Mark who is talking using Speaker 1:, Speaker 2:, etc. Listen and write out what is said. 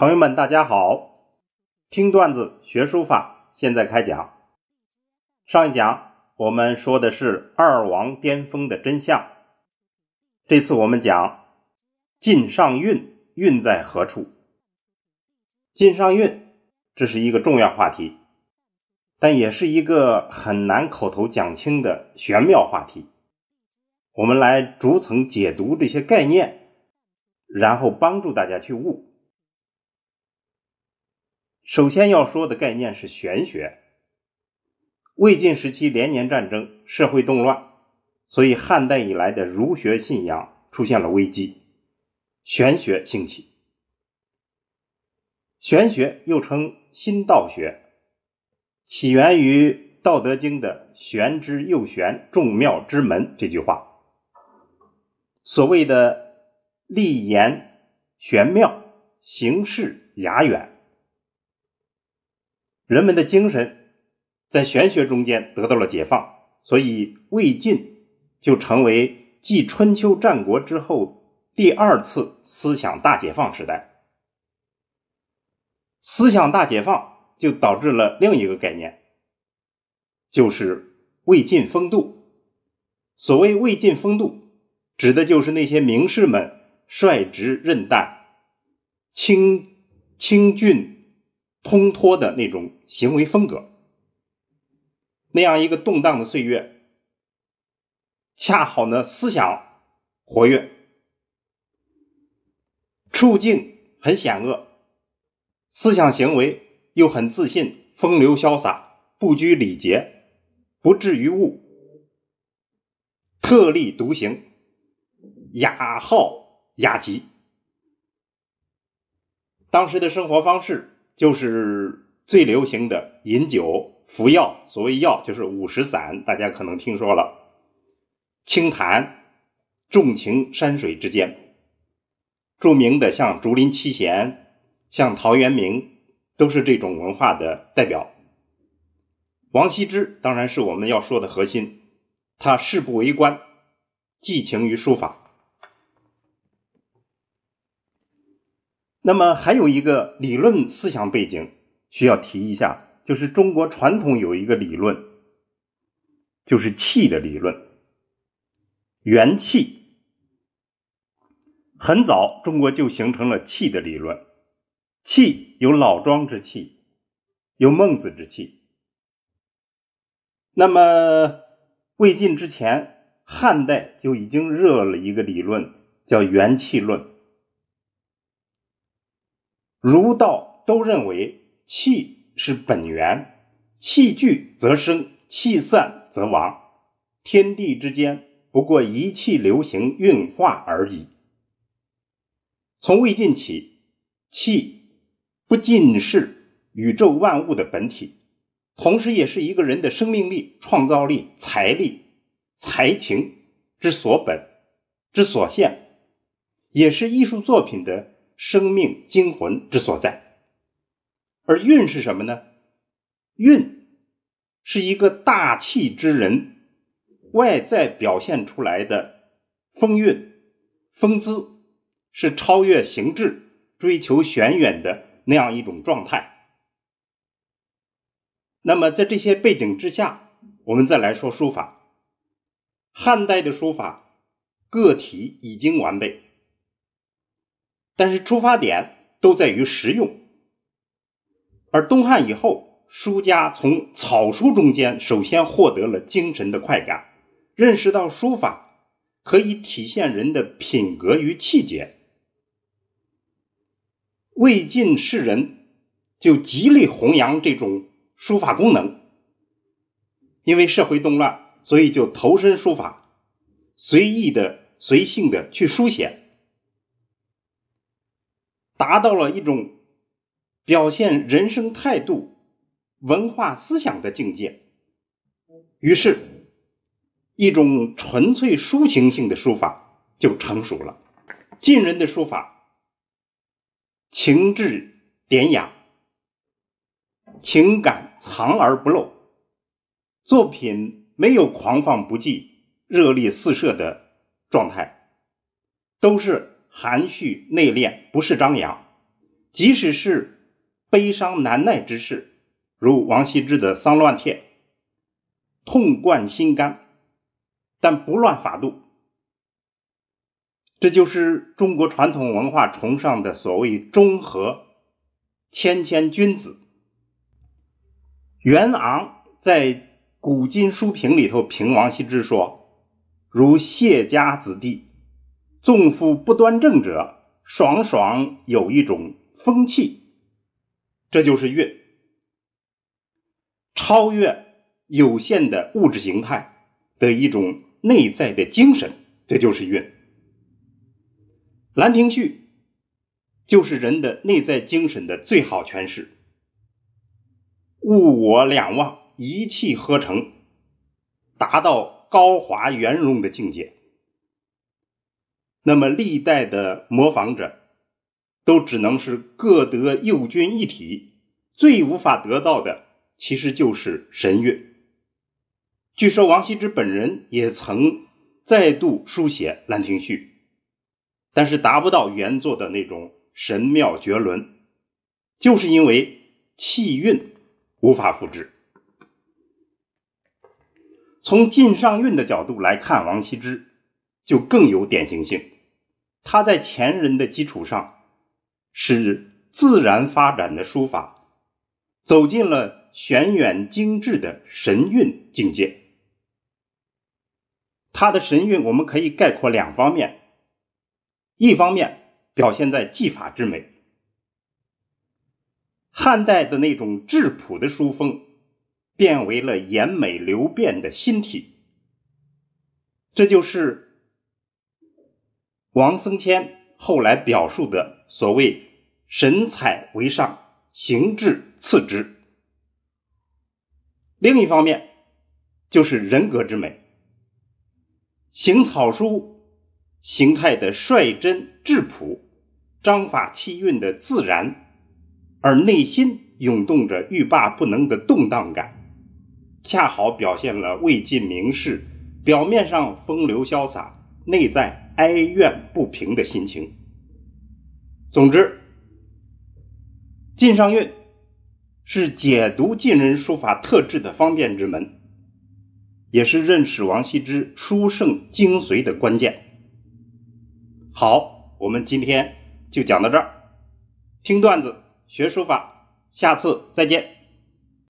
Speaker 1: 朋友们，大家好！听段子学书法，现在开讲。上一讲我们说的是二王巅峰的真相，这次我们讲晋上韵，韵在何处？晋上韵，这是一个重要话题，但也是一个很难口头讲清的玄妙话题。我们来逐层解读这些概念，然后帮助大家去悟。首先要说的概念是玄学。魏晋时期连年战争，社会动乱，所以汉代以来的儒学信仰出现了危机，玄学兴起。玄学又称新道学，起源于《道德经》的“玄之又玄，众妙之门”这句话。所谓的立言玄妙，形式雅远。人们的精神在玄学中间得到了解放，所以魏晋就成为继春秋战国之后第二次思想大解放时代。思想大解放就导致了另一个概念，就是魏晋风度。所谓魏晋风度，指的就是那些名士们率直任淡、清清俊。通脱的那种行为风格，那样一个动荡的岁月，恰好呢思想活跃，处境很险恶，思想行为又很自信，风流潇洒，不拘礼节，不至于物，特立独行，雅好雅集。当时的生活方式。就是最流行的饮酒服药，所谓药就是五石散，大家可能听说了。清谈重情山水之间，著名的像竹林七贤、像陶渊明，都是这种文化的代表。王羲之当然是我们要说的核心，他事不为官，寄情于书法。那么还有一个理论思想背景需要提一下，就是中国传统有一个理论，就是气的理论，元气。很早中国就形成了气的理论，气有老庄之气，有孟子之气。那么魏晋之前，汉代就已经热了一个理论，叫元气论。儒道都认为气是本源，气聚则生，气散则亡。天地之间不过一气流行运化而已。从魏晋起，气不仅是宇宙万物的本体，同时也是一个人的生命力、创造力、财力、才情之所本、之所现，也是艺术作品的。生命精魂之所在，而运是什么呢？运是一个大气之人外在表现出来的风韵、风姿，是超越形制、追求玄远的那样一种状态。那么，在这些背景之下，我们再来说书法。汉代的书法个体已经完备。但是出发点都在于实用，而东汉以后，书家从草书中间首先获得了精神的快感，认识到书法可以体现人的品格与气节。魏晋士人就极力弘扬这种书法功能，因为社会动乱，所以就投身书法，随意的、随性的去书写。达到了一种表现人生态度、文化思想的境界，于是，一种纯粹抒情性的书法就成熟了。晋人的书法情致典雅，情感藏而不露，作品没有狂放不羁、热力四射的状态，都是。含蓄内敛，不是张扬，即使是悲伤难耐之事，如王羲之的《丧乱帖》，痛贯心肝，但不乱法度。这就是中国传统文化崇尚的所谓中和、谦谦君子。袁昂在《古今书评》里头评王羲之说：“如谢家子弟，纵夫不端正者，爽爽有一种风气。”这就是韵，超越有限的物质形态的一种内在的精神，这就是韵。《兰亭序》就是人的内在精神的最好诠释。物我两忘，一气呵成，达到高华圆融的境界。那么历代的模仿者，都只能是各得右军一体，最无法得到的，其实就是神韵。据说王羲之本人也曾再度书写《兰亭序》，但是达不到原作的那种神妙绝伦，就是因为气韵。无法复制。从晋上韵的角度来看，王羲之就更有典型性。他在前人的基础上，使自然发展的书法走进了玄远精致的神韵境界。他的神韵，我们可以概括两方面：一方面表现在技法之美。汉代的那种质朴的书风，变为了严美流变的新体。这就是王僧谦后来表述的所谓“神采为上，形质次之”。另一方面，就是人格之美，行草书形态的率真质朴，章法气韵的自然。而内心涌动着欲罢不能的动荡感，恰好表现了魏晋名士表面上风流潇洒，内在哀怨不平的心情。总之，晋上韵是解读晋人书法特质的方便之门，也是认识王羲之书圣精髓的关键。好，我们今天就讲到这儿，听段子。学书法，下次再见。